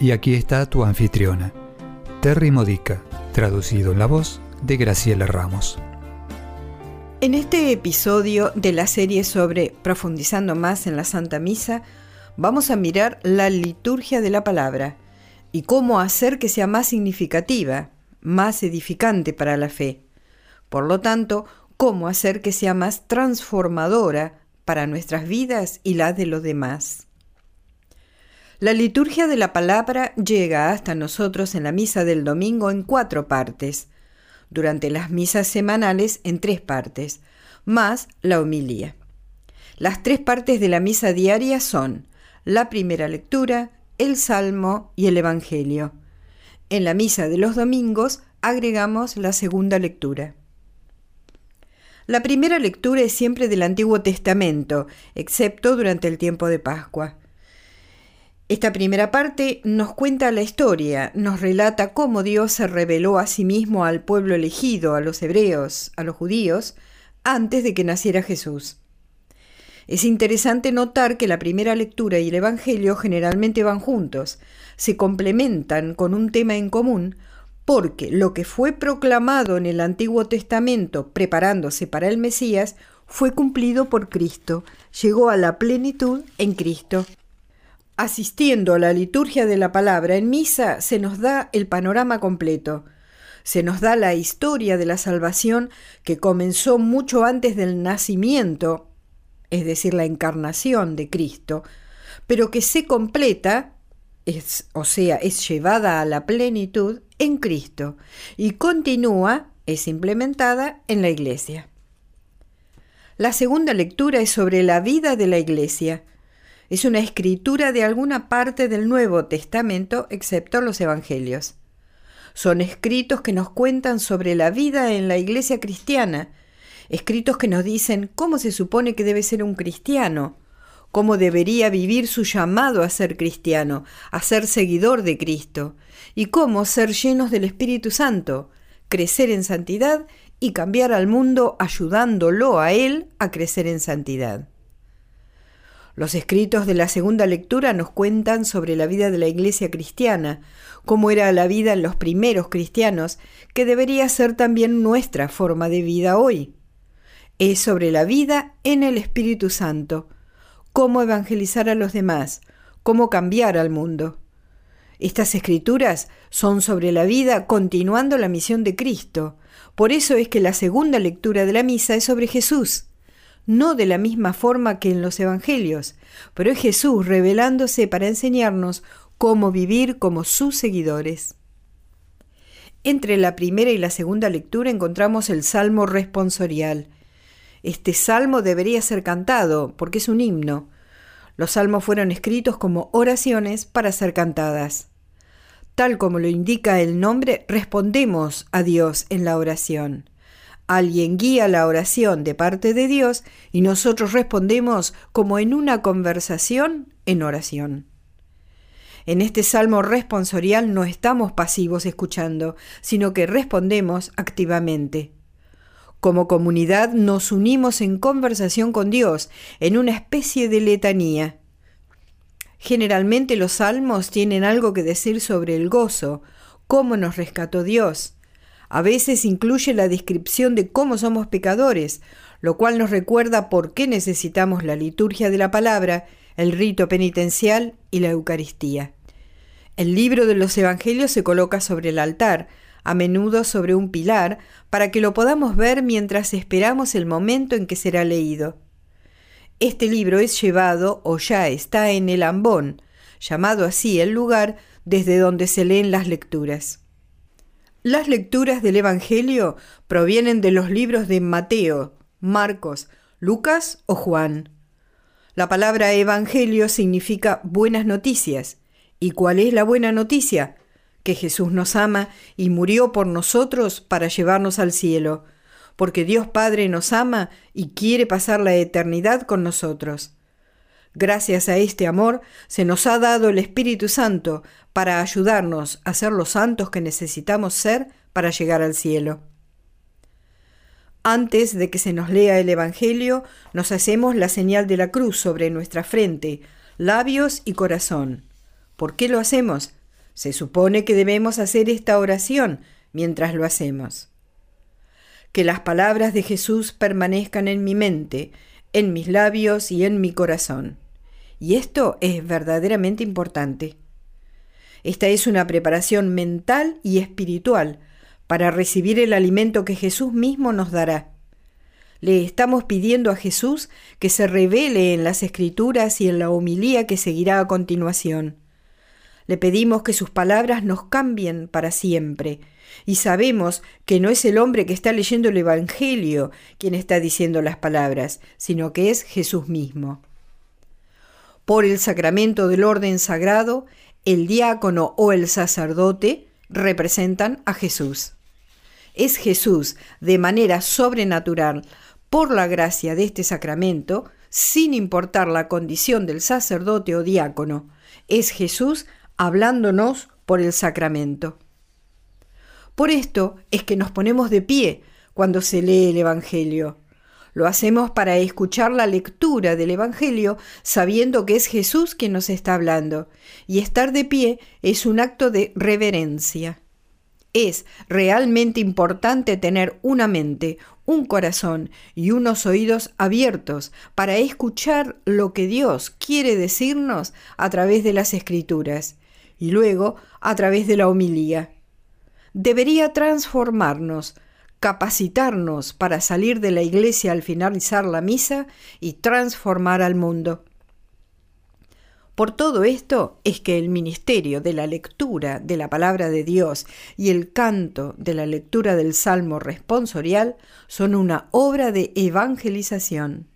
Y aquí está tu anfitriona, Terry Modica, traducido en la voz de Graciela Ramos. En este episodio de la serie sobre Profundizando más en la Santa Misa, vamos a mirar la liturgia de la palabra y cómo hacer que sea más significativa, más edificante para la fe. Por lo tanto, cómo hacer que sea más transformadora para nuestras vidas y las de los demás. La liturgia de la palabra llega hasta nosotros en la misa del domingo en cuatro partes, durante las misas semanales en tres partes, más la homilía. Las tres partes de la misa diaria son la primera lectura, el salmo y el evangelio. En la misa de los domingos agregamos la segunda lectura. La primera lectura es siempre del Antiguo Testamento, excepto durante el tiempo de Pascua. Esta primera parte nos cuenta la historia, nos relata cómo Dios se reveló a sí mismo al pueblo elegido, a los hebreos, a los judíos, antes de que naciera Jesús. Es interesante notar que la primera lectura y el Evangelio generalmente van juntos, se complementan con un tema en común, porque lo que fue proclamado en el Antiguo Testamento preparándose para el Mesías fue cumplido por Cristo, llegó a la plenitud en Cristo. Asistiendo a la liturgia de la palabra en misa se nos da el panorama completo. Se nos da la historia de la salvación que comenzó mucho antes del nacimiento, es decir, la encarnación de Cristo, pero que se completa, es, o sea, es llevada a la plenitud en Cristo y continúa, es implementada en la Iglesia. La segunda lectura es sobre la vida de la Iglesia es una escritura de alguna parte del Nuevo Testamento, excepto los Evangelios. Son escritos que nos cuentan sobre la vida en la iglesia cristiana, escritos que nos dicen cómo se supone que debe ser un cristiano, cómo debería vivir su llamado a ser cristiano, a ser seguidor de Cristo, y cómo ser llenos del Espíritu Santo, crecer en santidad y cambiar al mundo ayudándolo a Él a crecer en santidad. Los escritos de la segunda lectura nos cuentan sobre la vida de la iglesia cristiana, cómo era la vida en los primeros cristianos, que debería ser también nuestra forma de vida hoy. Es sobre la vida en el Espíritu Santo, cómo evangelizar a los demás, cómo cambiar al mundo. Estas escrituras son sobre la vida continuando la misión de Cristo. Por eso es que la segunda lectura de la misa es sobre Jesús no de la misma forma que en los Evangelios, pero es Jesús revelándose para enseñarnos cómo vivir como sus seguidores. Entre la primera y la segunda lectura encontramos el Salmo responsorial. Este salmo debería ser cantado porque es un himno. Los salmos fueron escritos como oraciones para ser cantadas. Tal como lo indica el nombre, respondemos a Dios en la oración. Alguien guía la oración de parte de Dios y nosotros respondemos como en una conversación en oración. En este salmo responsorial no estamos pasivos escuchando, sino que respondemos activamente. Como comunidad nos unimos en conversación con Dios, en una especie de letanía. Generalmente los salmos tienen algo que decir sobre el gozo, cómo nos rescató Dios, a veces incluye la descripción de cómo somos pecadores, lo cual nos recuerda por qué necesitamos la liturgia de la palabra, el rito penitencial y la Eucaristía. El libro de los Evangelios se coloca sobre el altar, a menudo sobre un pilar, para que lo podamos ver mientras esperamos el momento en que será leído. Este libro es llevado o ya está en el ambón, llamado así el lugar desde donde se leen las lecturas. Las lecturas del Evangelio provienen de los libros de Mateo, Marcos, Lucas o Juan. La palabra Evangelio significa buenas noticias ¿Y cuál es la buena noticia? Que Jesús nos ama y murió por nosotros para llevarnos al cielo, porque Dios Padre nos ama y quiere pasar la eternidad con nosotros. Gracias a este amor se nos ha dado el Espíritu Santo para ayudarnos a ser los santos que necesitamos ser para llegar al cielo. Antes de que se nos lea el Evangelio, nos hacemos la señal de la cruz sobre nuestra frente, labios y corazón. ¿Por qué lo hacemos? Se supone que debemos hacer esta oración mientras lo hacemos. Que las palabras de Jesús permanezcan en mi mente, en mis labios y en mi corazón. Y esto es verdaderamente importante. Esta es una preparación mental y espiritual para recibir el alimento que Jesús mismo nos dará. Le estamos pidiendo a Jesús que se revele en las escrituras y en la homilía que seguirá a continuación. Le pedimos que sus palabras nos cambien para siempre, y sabemos que no es el hombre que está leyendo el Evangelio quien está diciendo las palabras, sino que es Jesús mismo. Por el sacramento del orden sagrado, el diácono o el sacerdote representan a Jesús es Jesús de manera sobrenatural por la gracia de este sacramento, sin importar la condición del sacerdote o diácono. Es Jesús hablándonos por el sacramento. Por esto es que nos ponemos de pie cuando se lee el Evangelio. Lo hacemos para escuchar la lectura del Evangelio sabiendo que es Jesús quien nos está hablando, y estar de pie es un acto de reverencia. Es realmente importante tener una mente, un corazón y unos oídos abiertos para escuchar lo que Dios quiere decirnos a través de las escrituras y luego a través de la homilía. Debería transformarnos, capacitarnos para salir de la iglesia al finalizar la misa y transformar al mundo. Por todo esto es que el ministerio de la lectura de la palabra de Dios y el canto de la lectura del Salmo responsorial son una obra de evangelización.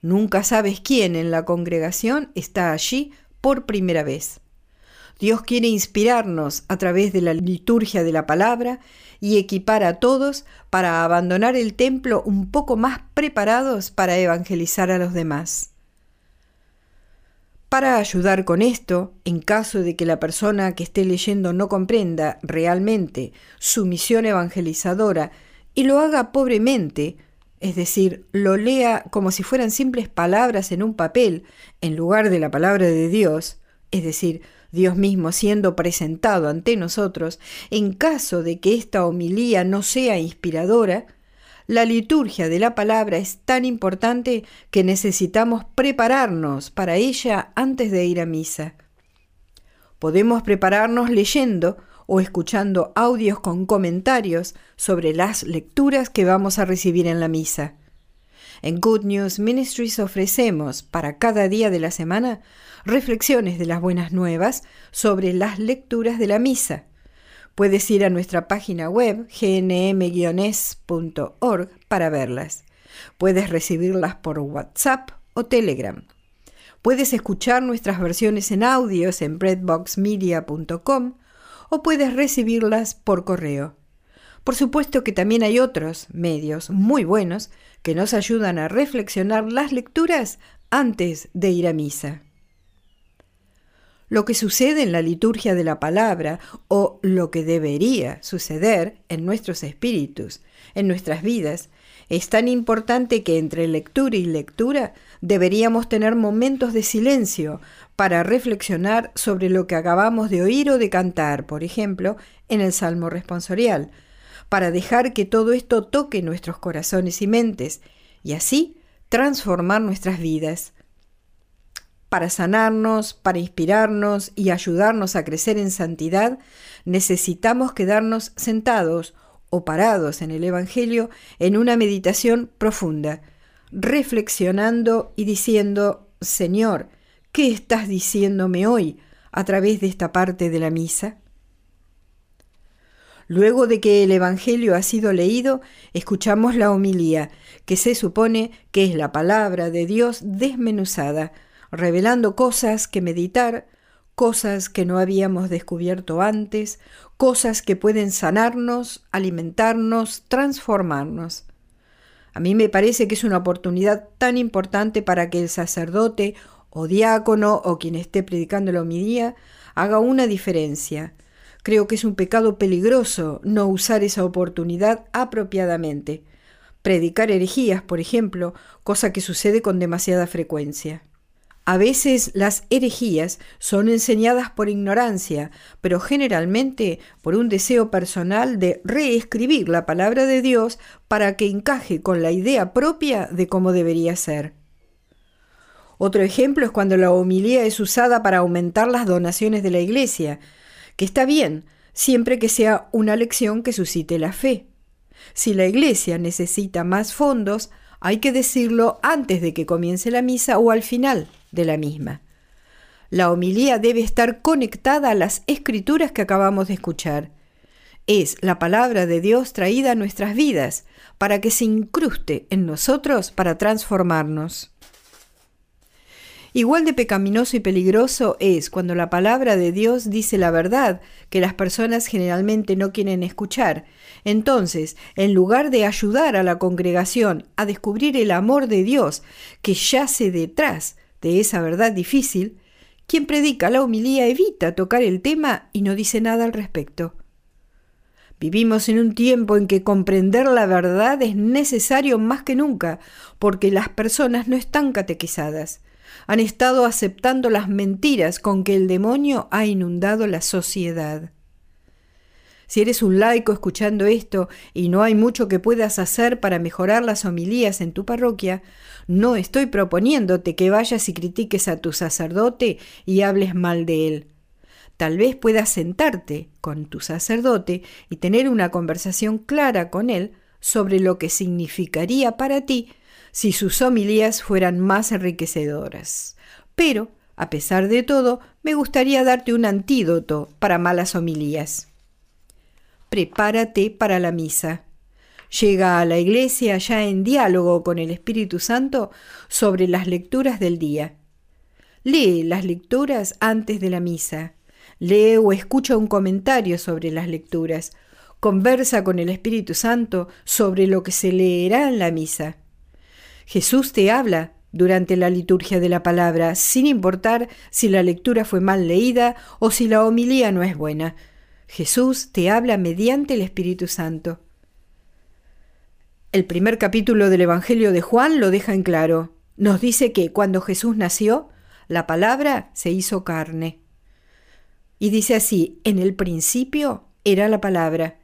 Nunca sabes quién en la congregación está allí por primera vez. Dios quiere inspirarnos a través de la liturgia de la palabra y equipar a todos para abandonar el templo un poco más preparados para evangelizar a los demás. Para ayudar con esto, en caso de que la persona que esté leyendo no comprenda realmente su misión evangelizadora y lo haga pobremente, es decir, lo lea como si fueran simples palabras en un papel en lugar de la palabra de Dios, es decir, Dios mismo siendo presentado ante nosotros, en caso de que esta homilía no sea inspiradora, la liturgia de la palabra es tan importante que necesitamos prepararnos para ella antes de ir a misa. Podemos prepararnos leyendo o escuchando audios con comentarios sobre las lecturas que vamos a recibir en la misa. En Good News Ministries ofrecemos para cada día de la semana reflexiones de las buenas nuevas sobre las lecturas de la misa Puedes ir a nuestra página web gnm-es.org para verlas. Puedes recibirlas por WhatsApp o Telegram. Puedes escuchar nuestras versiones en audios en breadboxmedia.com o puedes recibirlas por correo. Por supuesto que también hay otros medios muy buenos que nos ayudan a reflexionar las lecturas antes de ir a misa. Lo que sucede en la liturgia de la palabra o lo que debería suceder en nuestros espíritus, en nuestras vidas, es tan importante que entre lectura y lectura deberíamos tener momentos de silencio para reflexionar sobre lo que acabamos de oír o de cantar, por ejemplo, en el Salmo responsorial, para dejar que todo esto toque nuestros corazones y mentes y así transformar nuestras vidas para sanarnos, para inspirarnos y ayudarnos a crecer en santidad, necesitamos quedarnos sentados o parados en el Evangelio en una meditación profunda, reflexionando y diciendo, Señor, ¿qué estás diciéndome hoy a través de esta parte de la misa? Luego de que el Evangelio ha sido leído, escuchamos la homilía, que se supone que es la palabra de Dios desmenuzada, revelando cosas que meditar, cosas que no habíamos descubierto antes, cosas que pueden sanarnos, alimentarnos, transformarnos. A mí me parece que es una oportunidad tan importante para que el sacerdote o diácono o quien esté predicando la homilía haga una diferencia. Creo que es un pecado peligroso no usar esa oportunidad apropiadamente. Predicar herejías, por ejemplo, cosa que sucede con demasiada frecuencia. A veces las herejías son enseñadas por ignorancia, pero generalmente por un deseo personal de reescribir la palabra de Dios para que encaje con la idea propia de cómo debería ser. Otro ejemplo es cuando la homilía es usada para aumentar las donaciones de la iglesia, que está bien, siempre que sea una lección que suscite la fe. Si la iglesia necesita más fondos, hay que decirlo antes de que comience la misa o al final de la misma. La homilía debe estar conectada a las escrituras que acabamos de escuchar. Es la palabra de Dios traída a nuestras vidas para que se incruste en nosotros para transformarnos. Igual de pecaminoso y peligroso es cuando la palabra de Dios dice la verdad que las personas generalmente no quieren escuchar. Entonces, en lugar de ayudar a la congregación a descubrir el amor de Dios que yace detrás de esa verdad difícil, quien predica la humilía evita tocar el tema y no dice nada al respecto. Vivimos en un tiempo en que comprender la verdad es necesario más que nunca, porque las personas no están catequizadas han estado aceptando las mentiras con que el demonio ha inundado la sociedad. Si eres un laico escuchando esto y no hay mucho que puedas hacer para mejorar las homilías en tu parroquia, no estoy proponiéndote que vayas y critiques a tu sacerdote y hables mal de él. Tal vez puedas sentarte con tu sacerdote y tener una conversación clara con él sobre lo que significaría para ti si sus homilías fueran más enriquecedoras. Pero, a pesar de todo, me gustaría darte un antídoto para malas homilías. Prepárate para la misa. Llega a la iglesia ya en diálogo con el Espíritu Santo sobre las lecturas del día. Lee las lecturas antes de la misa. Lee o escucha un comentario sobre las lecturas. Conversa con el Espíritu Santo sobre lo que se leerá en la misa. Jesús te habla durante la liturgia de la palabra, sin importar si la lectura fue mal leída o si la homilía no es buena. Jesús te habla mediante el Espíritu Santo. El primer capítulo del Evangelio de Juan lo deja en claro. Nos dice que cuando Jesús nació, la palabra se hizo carne. Y dice así, en el principio era la palabra,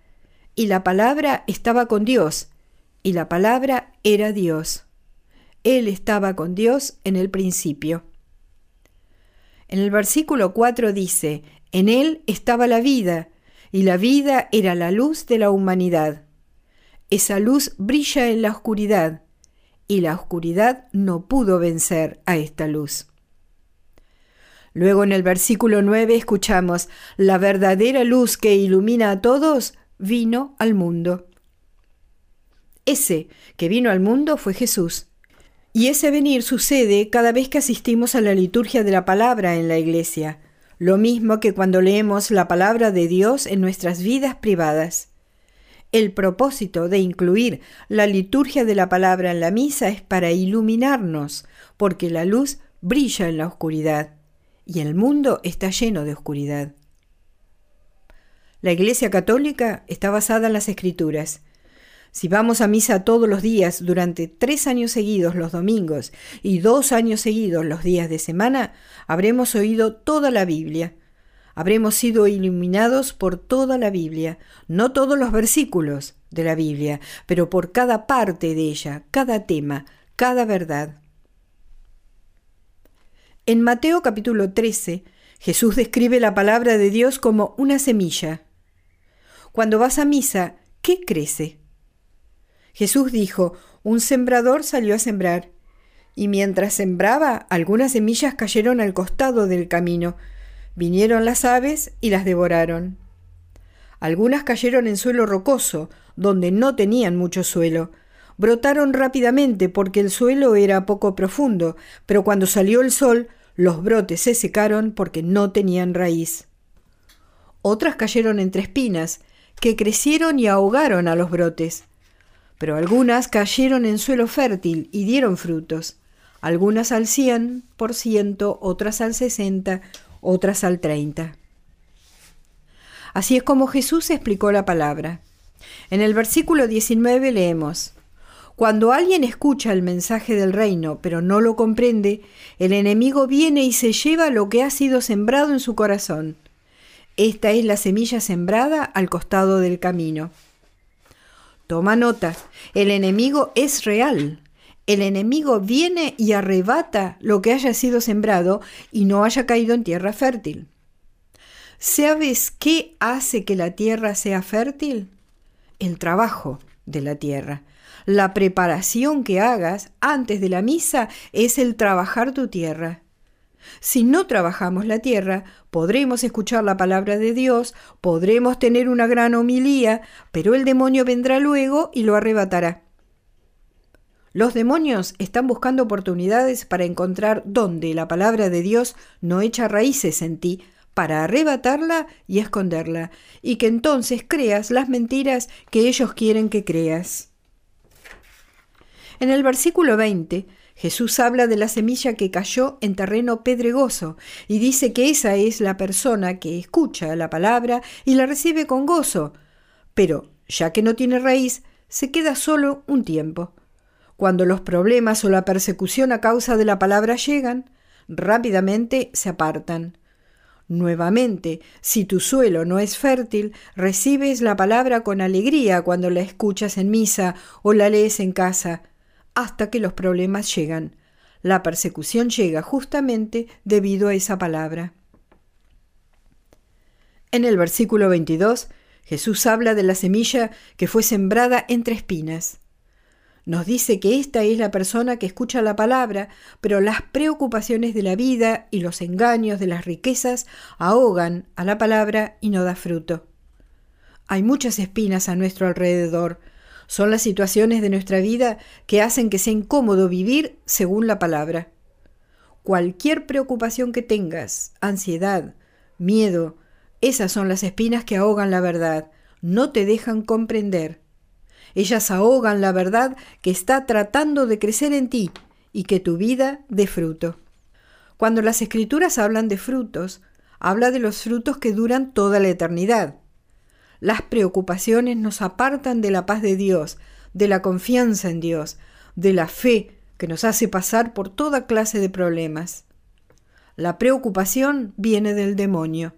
y la palabra estaba con Dios, y la palabra era Dios. Él estaba con Dios en el principio. En el versículo 4 dice, en Él estaba la vida, y la vida era la luz de la humanidad. Esa luz brilla en la oscuridad, y la oscuridad no pudo vencer a esta luz. Luego en el versículo 9 escuchamos, la verdadera luz que ilumina a todos vino al mundo. Ese que vino al mundo fue Jesús. Y ese venir sucede cada vez que asistimos a la liturgia de la palabra en la iglesia, lo mismo que cuando leemos la palabra de Dios en nuestras vidas privadas. El propósito de incluir la liturgia de la palabra en la misa es para iluminarnos, porque la luz brilla en la oscuridad y el mundo está lleno de oscuridad. La Iglesia Católica está basada en las Escrituras si vamos a misa todos los días durante tres años seguidos los domingos y dos años seguidos los días de semana, habremos oído toda la Biblia. Habremos sido iluminados por toda la Biblia, no todos los versículos de la Biblia, pero por cada parte de ella, cada tema, cada verdad. En Mateo capítulo 13, Jesús describe la palabra de Dios como una semilla. Cuando vas a misa, ¿qué crece? Jesús dijo, un sembrador salió a sembrar, y mientras sembraba, algunas semillas cayeron al costado del camino. Vinieron las aves y las devoraron. Algunas cayeron en suelo rocoso, donde no tenían mucho suelo. Brotaron rápidamente porque el suelo era poco profundo, pero cuando salió el sol, Los brotes se secaron porque no tenían raíz. Otras cayeron entre espinas, que crecieron y ahogaron a los brotes. Pero algunas cayeron en suelo fértil y dieron frutos. Algunas al cien por ciento, otras al sesenta, otras al treinta. Así es como Jesús explicó la palabra. En el versículo 19 leemos, Cuando alguien escucha el mensaje del reino, pero no lo comprende, el enemigo viene y se lleva lo que ha sido sembrado en su corazón. Esta es la semilla sembrada al costado del camino. Toma nota, el enemigo es real. El enemigo viene y arrebata lo que haya sido sembrado y no haya caído en tierra fértil. ¿Sabes qué hace que la tierra sea fértil? El trabajo de la tierra. La preparación que hagas antes de la misa es el trabajar tu tierra. Si no trabajamos la tierra, podremos escuchar la palabra de Dios, podremos tener una gran homilía, pero el demonio vendrá luego y lo arrebatará. Los demonios están buscando oportunidades para encontrar donde la palabra de Dios no echa raíces en ti, para arrebatarla y esconderla, y que entonces creas las mentiras que ellos quieren que creas. En el versículo 20, Jesús habla de la semilla que cayó en terreno pedregoso y dice que esa es la persona que escucha la palabra y la recibe con gozo, pero ya que no tiene raíz, se queda solo un tiempo. Cuando los problemas o la persecución a causa de la palabra llegan, rápidamente se apartan. Nuevamente, si tu suelo no es fértil, recibes la palabra con alegría cuando la escuchas en misa o la lees en casa, hasta que los problemas llegan. La persecución llega justamente debido a esa palabra. En el versículo 22, Jesús habla de la semilla que fue sembrada entre espinas. Nos dice que esta es la persona que escucha la palabra, pero las preocupaciones de la vida y los engaños de las riquezas ahogan a la palabra y no da fruto. Hay muchas espinas a nuestro alrededor. Son las situaciones de nuestra vida que hacen que sea incómodo vivir según la palabra. Cualquier preocupación que tengas, ansiedad, miedo, esas son las espinas que ahogan la verdad, no te dejan comprender. Ellas ahogan la verdad que está tratando de crecer en ti y que tu vida dé fruto. Cuando las escrituras hablan de frutos, habla de los frutos que duran toda la eternidad. Las preocupaciones nos apartan de la paz de Dios, de la confianza en Dios, de la fe que nos hace pasar por toda clase de problemas. La preocupación viene del demonio.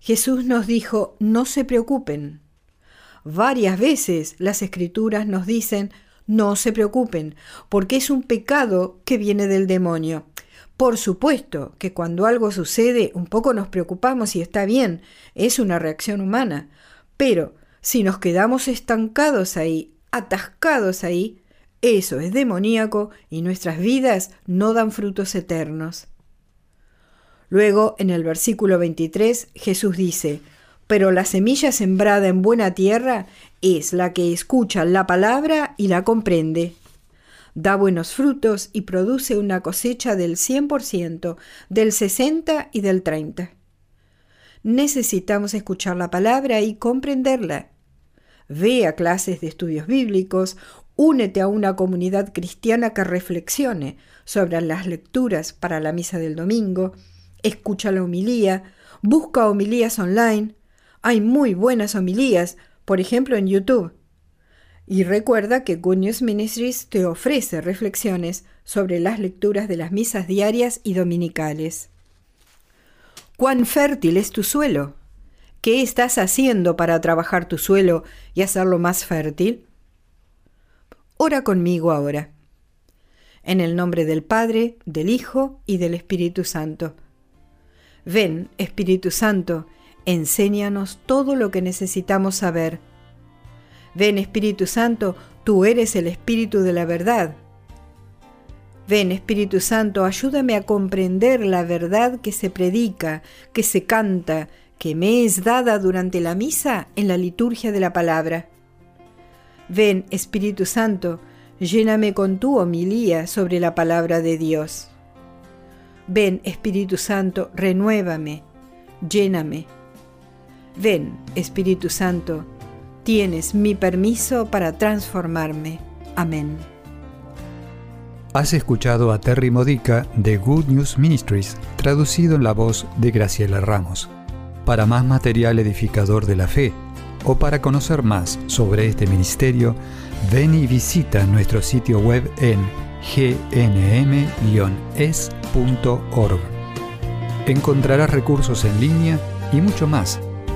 Jesús nos dijo, no se preocupen, Varias veces las escrituras nos dicen, no se preocupen, porque es un pecado que viene del demonio. Por supuesto que cuando algo sucede un poco nos preocupamos y está bien, es una reacción humana, pero si nos quedamos estancados ahí, atascados ahí, eso es demoníaco y nuestras vidas no dan frutos eternos. Luego, en el versículo 23, Jesús dice, pero la semilla sembrada en buena tierra es la que escucha la palabra y la comprende. Da buenos frutos y produce una cosecha del 100%, del 60 y del 30. Necesitamos escuchar la palabra y comprenderla. Ve a clases de estudios bíblicos, únete a una comunidad cristiana que reflexione sobre las lecturas para la misa del domingo, escucha la homilía, busca homilías online, hay muy buenas homilías, por ejemplo en YouTube. Y recuerda que Good News Ministries te ofrece reflexiones sobre las lecturas de las misas diarias y dominicales. ¿Cuán fértil es tu suelo? ¿Qué estás haciendo para trabajar tu suelo y hacerlo más fértil? Ora conmigo ahora. En el nombre del Padre, del Hijo y del Espíritu Santo. Ven, Espíritu Santo, Enséñanos todo lo que necesitamos saber. Ven Espíritu Santo, tú eres el Espíritu de la verdad. Ven Espíritu Santo, ayúdame a comprender la verdad que se predica, que se canta, que me es dada durante la misa en la liturgia de la palabra. Ven Espíritu Santo, lléname con tu homilía sobre la palabra de Dios. Ven, Espíritu Santo, renuévame, lléname. Ven, Espíritu Santo, tienes mi permiso para transformarme. Amén. Has escuchado a Terry Modica de Good News Ministries, traducido en la voz de Graciela Ramos. Para más material edificador de la fe o para conocer más sobre este ministerio, ven y visita nuestro sitio web en gnm-es.org. Encontrarás recursos en línea y mucho más